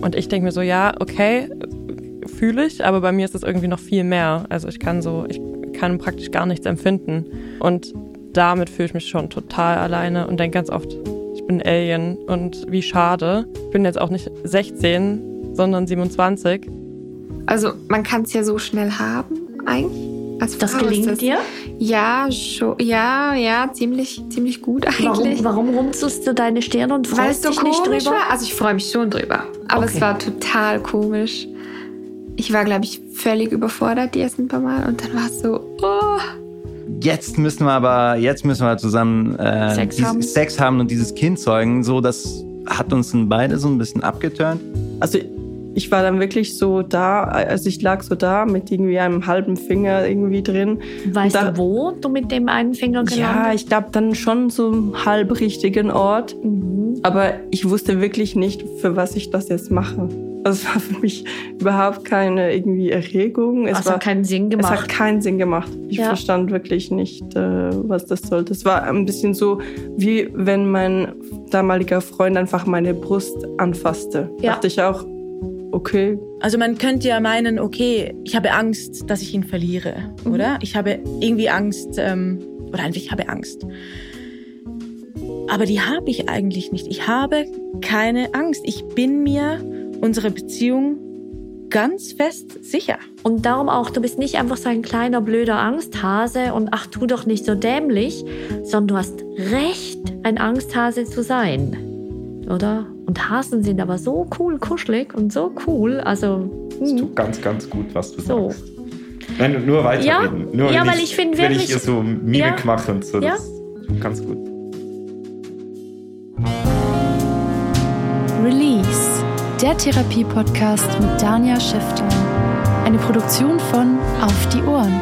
Und ich denke mir so, ja, okay, fühle ich, aber bei mir ist es irgendwie noch viel mehr. Also ich kann so, ich kann praktisch gar nichts empfinden. Und damit fühle ich mich schon total alleine und denke ganz oft, ich bin Alien und wie schade. Ich bin jetzt auch nicht 16, sondern 27. Also man kann es ja so schnell haben, eigentlich. Als das gelingt das, dir? Ja, schon, ja, ja, ziemlich, ziemlich gut eigentlich. Warum, warum runzelst du deine Stirn und freust so dich nicht drüber? War? Also ich freue mich schon drüber, aber okay. es war total komisch. Ich war, glaube ich, völlig überfordert die ersten paar Mal und dann war es so, oh. Jetzt müssen wir aber, jetzt müssen wir zusammen äh, Sex, haben. Sex haben und dieses Kind zeugen. So, das hat uns beide so ein bisschen abgeturnt. Also ich war dann wirklich so da, also ich lag so da mit irgendwie einem halben Finger irgendwie drin. Weißt da, du, wo du mit dem einen Finger gelandet Ja, ich glaube dann schon so einem halb richtigen Ort. Mhm. Aber ich wusste wirklich nicht, für was ich das jetzt mache. Also es war für mich überhaupt keine irgendwie Erregung. Es also war, keinen Sinn gemacht. Es hat keinen Sinn gemacht. Ich ja. verstand wirklich nicht, äh, was das sollte. Es war ein bisschen so, wie wenn mein damaliger Freund einfach meine Brust anfasste. Ja. Dachte ich auch, okay. Also man könnte ja meinen, okay, ich habe Angst, dass ich ihn verliere, mhm. oder? Ich habe irgendwie Angst, ähm, oder einfach ich habe Angst. Aber die habe ich eigentlich nicht. Ich habe keine Angst. Ich bin mir unserer Beziehung ganz fest sicher. Und darum auch, du bist nicht einfach so ein kleiner blöder Angsthase und ach, tu doch nicht so dämlich, sondern du hast recht, ein Angsthase zu sein. Oder? Und Hasen sind aber so cool, kuschelig und so cool. Also. Das tut hm. ganz, ganz gut, was du so. sagst. Nein, nur weiterreden. Ja, nur ja weil ich, ich finde wirklich. Wenn ich so Mimik ja, mache und so, das tut ganz gut. Release, der Therapie-Podcast mit Dania Schäfter. Eine Produktion von Auf die Ohren.